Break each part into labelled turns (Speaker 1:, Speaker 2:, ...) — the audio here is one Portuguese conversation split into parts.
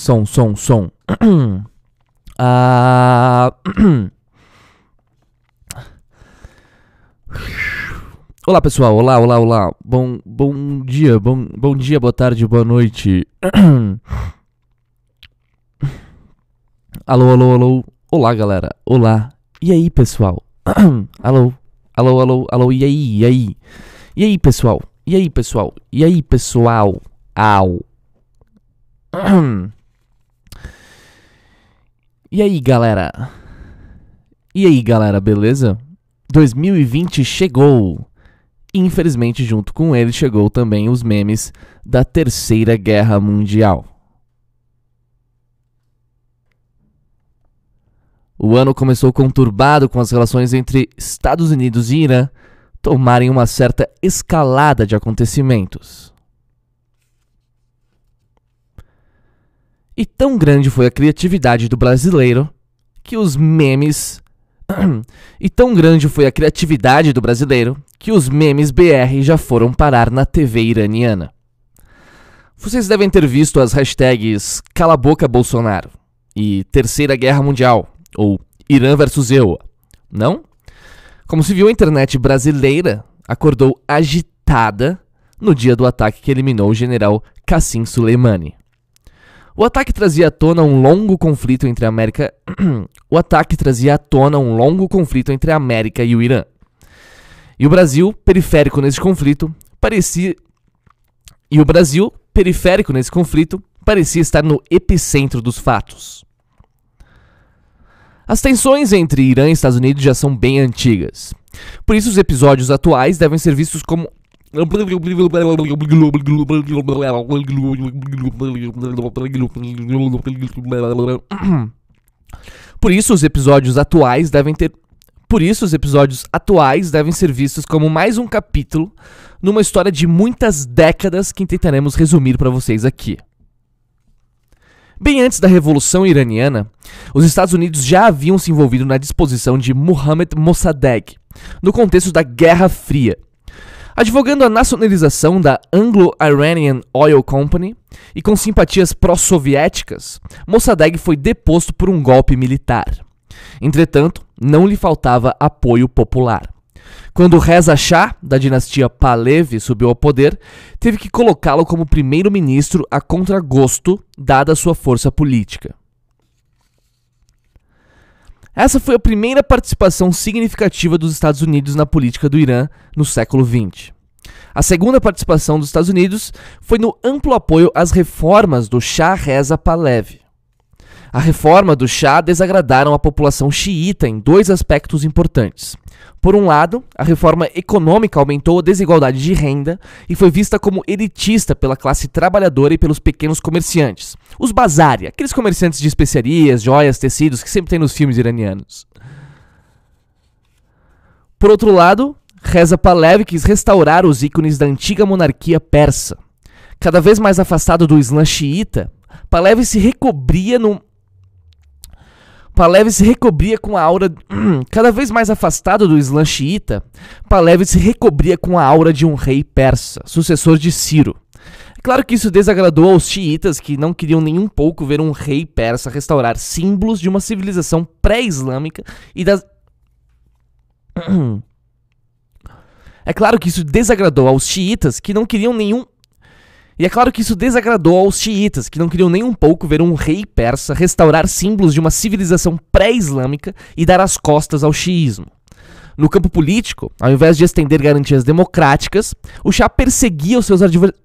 Speaker 1: Som, som, som. ah... Olá pessoal, olá, olá, olá. Bom, bom dia, bom, bom dia, boa tarde, boa noite. alô, alô, alô. Olá, galera. Olá. E aí, pessoal? alô, alô, alô, alô. E aí, e aí? E aí, pessoal? E aí, pessoal? E aí, pessoal? Au. E aí, galera? E aí, galera, beleza? 2020 chegou. Infelizmente, junto com ele chegou também os memes da Terceira Guerra Mundial. O ano começou conturbado com as relações entre Estados Unidos e Irã tomarem uma certa escalada de acontecimentos. E tão grande foi a criatividade do brasileiro que os memes. e tão grande foi a criatividade do brasileiro que os memes BR já foram parar na TV iraniana. Vocês devem ter visto as hashtags Cala Boca Bolsonaro e Terceira Guerra Mundial ou Irã versus eu, não? Como se viu, a internet brasileira acordou agitada no dia do ataque que eliminou o general Qassim Soleimani. O ataque trazia à tona um longo conflito entre a América. o ataque trazia à tona um longo conflito entre a América e o Irã. E o Brasil, periférico nesse conflito, parecia. E o Brasil, periférico nesse conflito, parecia estar no epicentro dos fatos. As tensões entre Irã e Estados Unidos já são bem antigas. Por isso, os episódios atuais devem ser vistos como por isso os episódios atuais devem ter por isso, os episódios atuais devem ser vistos como mais um capítulo numa história de muitas décadas que tentaremos resumir para vocês aqui. Bem antes da Revolução Iraniana, os Estados Unidos já haviam se envolvido na disposição de Mohammad Mossadegh, no contexto da Guerra Fria, advogando a nacionalização da Anglo-Iranian Oil Company e com simpatias pró-soviéticas, Mossadegh foi deposto por um golpe militar. Entretanto, não lhe faltava apoio popular. Quando Reza Shah, da dinastia Pahlavi, subiu ao poder, teve que colocá-lo como primeiro-ministro a contragosto, dada sua força política. Essa foi a primeira participação significativa dos Estados Unidos na política do Irã no século XX. A segunda participação dos Estados Unidos foi no amplo apoio às reformas do Shah Reza Pahlavi. A reforma do Shah desagradaram a população xiita em dois aspectos importantes. Por um lado, a reforma econômica aumentou a desigualdade de renda e foi vista como elitista pela classe trabalhadora e pelos pequenos comerciantes. Os bazari, aqueles comerciantes de especiarias, joias, tecidos que sempre tem nos filmes iranianos. Por outro lado, Reza Pahlavi quis restaurar os ícones da antiga monarquia persa. Cada vez mais afastado do Islã xiita, Pahlavi se recobria no Pahlavi se recobria com a aura. Cada vez mais afastado do Islã xiita, se recobria com a aura de um rei persa, sucessor de Ciro. É claro que isso desagradou aos xiitas que não queriam nem um pouco ver um rei persa restaurar símbolos de uma civilização pré-islâmica e das. É claro que isso desagradou aos xiitas que não queriam nenhum e é claro que isso desagradou aos xiitas, que não queriam nem um pouco ver um rei persa restaurar símbolos de uma civilização pré-islâmica e dar as costas ao xiismo. No campo político, ao invés de estender garantias democráticas, o Shah perseguia os seus adversários.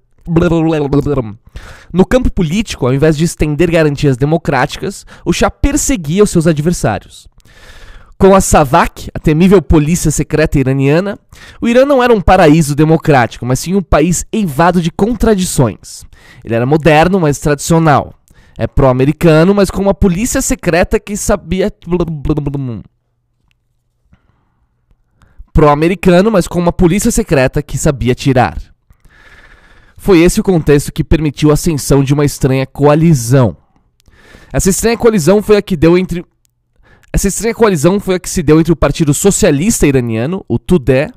Speaker 1: No campo político, ao invés de estender garantias democráticas, o perseguia os seus adversários. Com a SAVAK, a temível polícia secreta iraniana, o Irã não era um paraíso democrático, mas sim um país eivado de contradições. Ele era moderno, mas tradicional. É pró-americano, mas com uma polícia secreta que sabia. Pró-americano, mas com uma polícia secreta que sabia tirar. Foi esse o contexto que permitiu a ascensão de uma estranha coalizão. Essa estranha coalizão foi a que deu entre essa estranha coalizão foi a que se deu entre o Partido Socialista Iraniano, o Tudeh,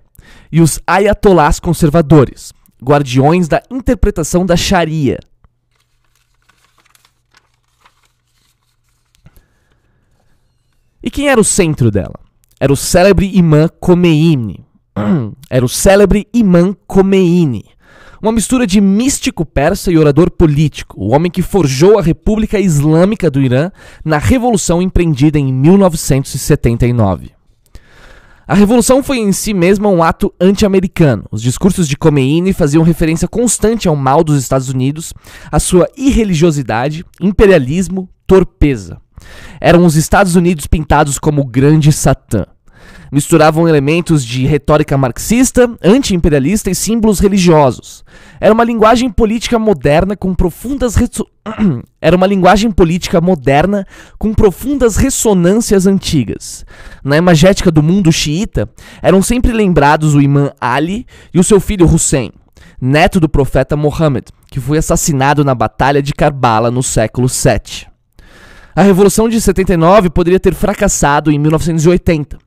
Speaker 1: e os ayatolás conservadores, guardiões da interpretação da Sharia. E quem era o centro dela? Era o célebre imã Khomeini. Era o célebre imã Khomeini, uma mistura de místico persa e orador político, o homem que forjou a República Islâmica do Irã na revolução empreendida em 1979. A revolução foi em si mesma um ato anti-americano. Os discursos de Khomeini faziam referência constante ao mal dos Estados Unidos, à sua irreligiosidade, imperialismo, torpeza. Eram os Estados Unidos pintados como o grande Satã. Misturavam elementos de retórica marxista, anti-imperialista e símbolos religiosos. Era uma linguagem política moderna com profundas era uma linguagem política moderna com profundas ressonâncias antigas. Na imagética do mundo xiita, eram sempre lembrados o imã Ali e o seu filho Hussein, neto do profeta Mohammed, que foi assassinado na Batalha de Karbala no século 7. A Revolução de 79 poderia ter fracassado em 1980,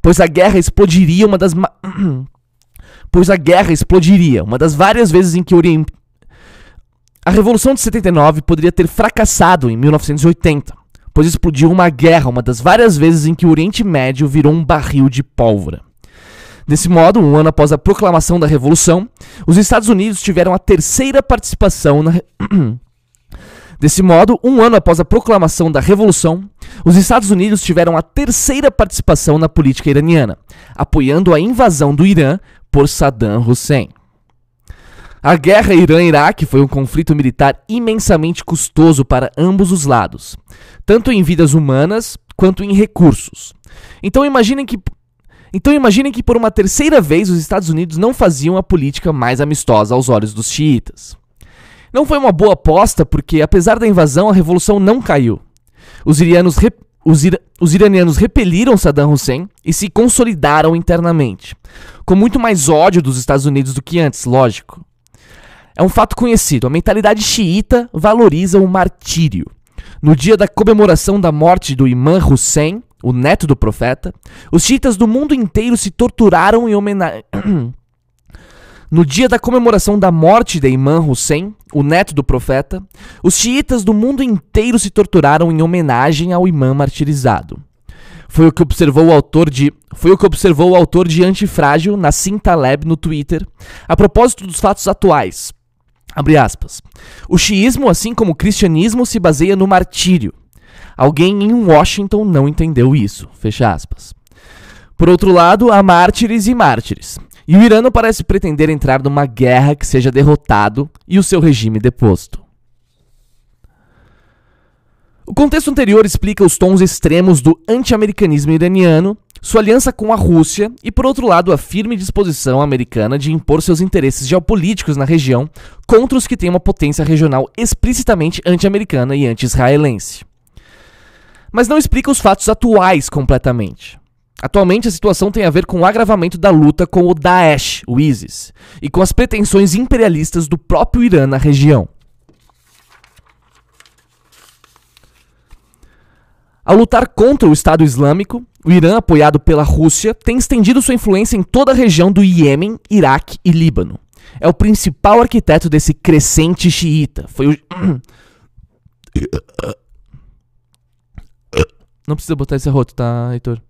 Speaker 1: pois a guerra explodiria uma das pois a guerra explodiria uma das várias vezes em que o Oriente a Revolução de 79 poderia ter fracassado em 1980, pois explodiu uma guerra uma das várias vezes em que o Oriente Médio virou um barril de pólvora. Desse modo, um ano após a proclamação da Revolução, os Estados Unidos tiveram a terceira participação na Desse modo, um ano após a proclamação da Revolução, os Estados Unidos tiveram a terceira participação na política iraniana, apoiando a invasão do Irã por Saddam Hussein. A guerra Irã-Iraque foi um conflito militar imensamente custoso para ambos os lados, tanto em vidas humanas quanto em recursos. Então imaginem que então imaginem que por uma terceira vez os Estados Unidos não faziam a política mais amistosa aos olhos dos xiitas. Não foi uma boa aposta porque, apesar da invasão, a revolução não caiu. Os, irianos os, ira os iranianos repeliram Saddam Hussein e se consolidaram internamente, com muito mais ódio dos Estados Unidos do que antes, lógico. É um fato conhecido: a mentalidade xiita valoriza o martírio. No dia da comemoração da morte do Imã Hussein, o neto do profeta, os xiitas do mundo inteiro se torturaram em homenagem. No dia da comemoração da morte de Imã Hussein, o neto do profeta, os xiitas do mundo inteiro se torturaram em homenagem ao imã martirizado. Foi o que observou o autor de foi o que observou o autor de Antifrágil Nassim Taleb no Twitter, a propósito dos fatos atuais. Abre aspas. O xiismo, assim como o cristianismo, se baseia no martírio. Alguém em Washington não entendeu isso. Fecha aspas. Por outro lado, há mártires e mártires. E o Irã não parece pretender entrar numa guerra que seja derrotado e o seu regime deposto. O contexto anterior explica os tons extremos do anti-americanismo iraniano, sua aliança com a Rússia e, por outro lado, a firme disposição americana de impor seus interesses geopolíticos na região contra os que têm uma potência regional explicitamente anti-americana e anti-israelense. Mas não explica os fatos atuais completamente. Atualmente, a situação tem a ver com o agravamento da luta com o Daesh, o ISIS, e com as pretensões imperialistas do próprio Irã na região. Ao lutar contra o Estado Islâmico, o Irã, apoiado pela Rússia, tem estendido sua influência em toda a região do Iêmen, Iraque e Líbano. É o principal arquiteto desse crescente xiita. Foi o. Não precisa botar esse arroto, tá, Heitor?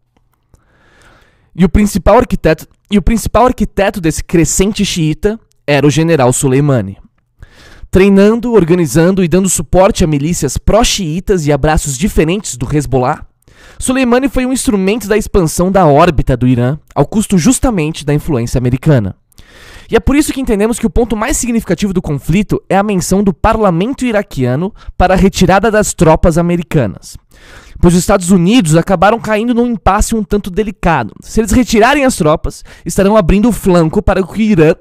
Speaker 1: E o principal arquiteto, e o principal arquiteto desse crescente xiita era o general Soleimani. Treinando, organizando e dando suporte a milícias pró-xiitas e a braços diferentes do Hezbollah, Soleimani foi um instrumento da expansão da órbita do Irã, ao custo justamente da influência americana. E é por isso que entendemos que o ponto mais significativo do conflito é a menção do parlamento iraquiano para a retirada das tropas americanas pois os Estados Unidos acabaram caindo num impasse um tanto delicado. Se eles retirarem as tropas, estarão abrindo o flanco para que o Irã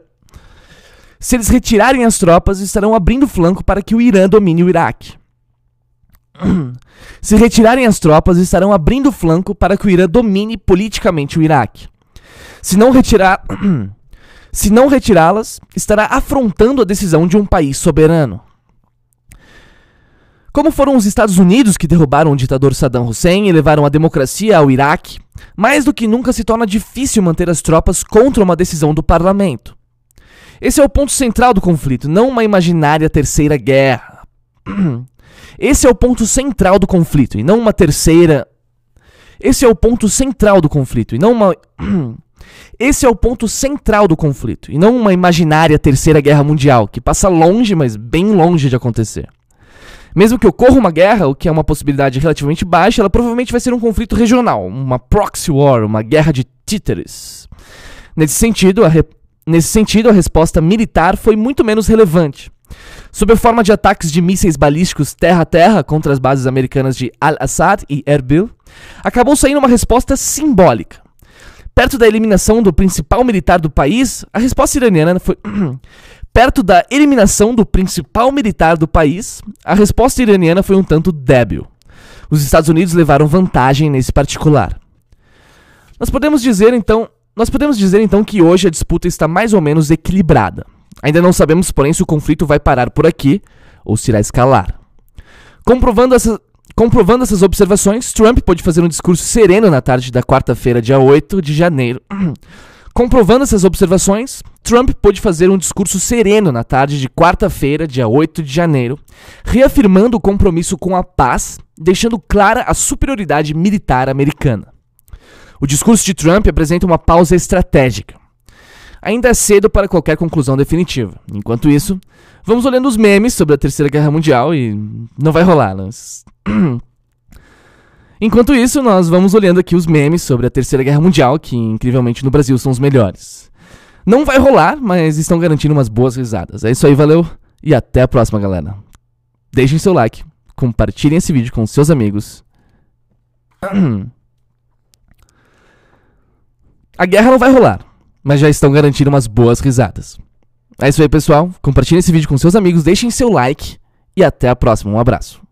Speaker 1: se eles retirarem as tropas, estarão abrindo flanco para que o Irã domine o Iraque. Se retirarem as tropas, estarão abrindo flanco para que o Irã domine politicamente o Iraque. Se não retirar Se não retirá-las, estará afrontando a decisão de um país soberano. Como foram os Estados Unidos que derrubaram o ditador Saddam Hussein e levaram a democracia ao Iraque, mais do que nunca se torna difícil manter as tropas contra uma decisão do parlamento. Esse é o ponto central do conflito, não uma imaginária terceira guerra. Esse é o ponto central do conflito, e não uma terceira. Esse é o ponto central do conflito e não uma Esse é o ponto central do conflito e não uma imaginária terceira guerra mundial que passa longe, mas bem longe de acontecer. Mesmo que ocorra uma guerra, o que é uma possibilidade relativamente baixa, ela provavelmente vai ser um conflito regional, uma proxy war, uma guerra de títeres. Nesse sentido, a, re... Nesse sentido, a resposta militar foi muito menos relevante. Sob a forma de ataques de mísseis balísticos terra-terra contra as bases americanas de Al-Assad e Erbil, acabou saindo uma resposta simbólica. Perto da eliminação do principal militar do país, a resposta iraniana foi. Perto da eliminação do principal militar do país, a resposta iraniana foi um tanto débil. Os Estados Unidos levaram vantagem nesse particular. Nós podemos dizer então, nós podemos dizer então que hoje a disputa está mais ou menos equilibrada. Ainda não sabemos, porém, se o conflito vai parar por aqui ou se irá escalar. Comprovando, essa, comprovando essas observações, Trump pôde fazer um discurso sereno na tarde da quarta-feira, dia 8 de janeiro. Comprovando essas observações, Trump pôde fazer um discurso sereno na tarde de quarta-feira, dia 8 de janeiro, reafirmando o compromisso com a paz, deixando clara a superioridade militar americana. O discurso de Trump apresenta uma pausa estratégica. Ainda é cedo para qualquer conclusão definitiva. Enquanto isso, vamos olhando os memes sobre a Terceira Guerra Mundial e não vai rolar. Nós... Enquanto isso, nós vamos olhando aqui os memes sobre a Terceira Guerra Mundial, que incrivelmente no Brasil são os melhores. Não vai rolar, mas estão garantindo umas boas risadas. É isso aí, valeu e até a próxima, galera. Deixem seu like, compartilhem esse vídeo com seus amigos. A guerra não vai rolar, mas já estão garantindo umas boas risadas. É isso aí, pessoal. Compartilhem esse vídeo com seus amigos, deixem seu like e até a próxima. Um abraço.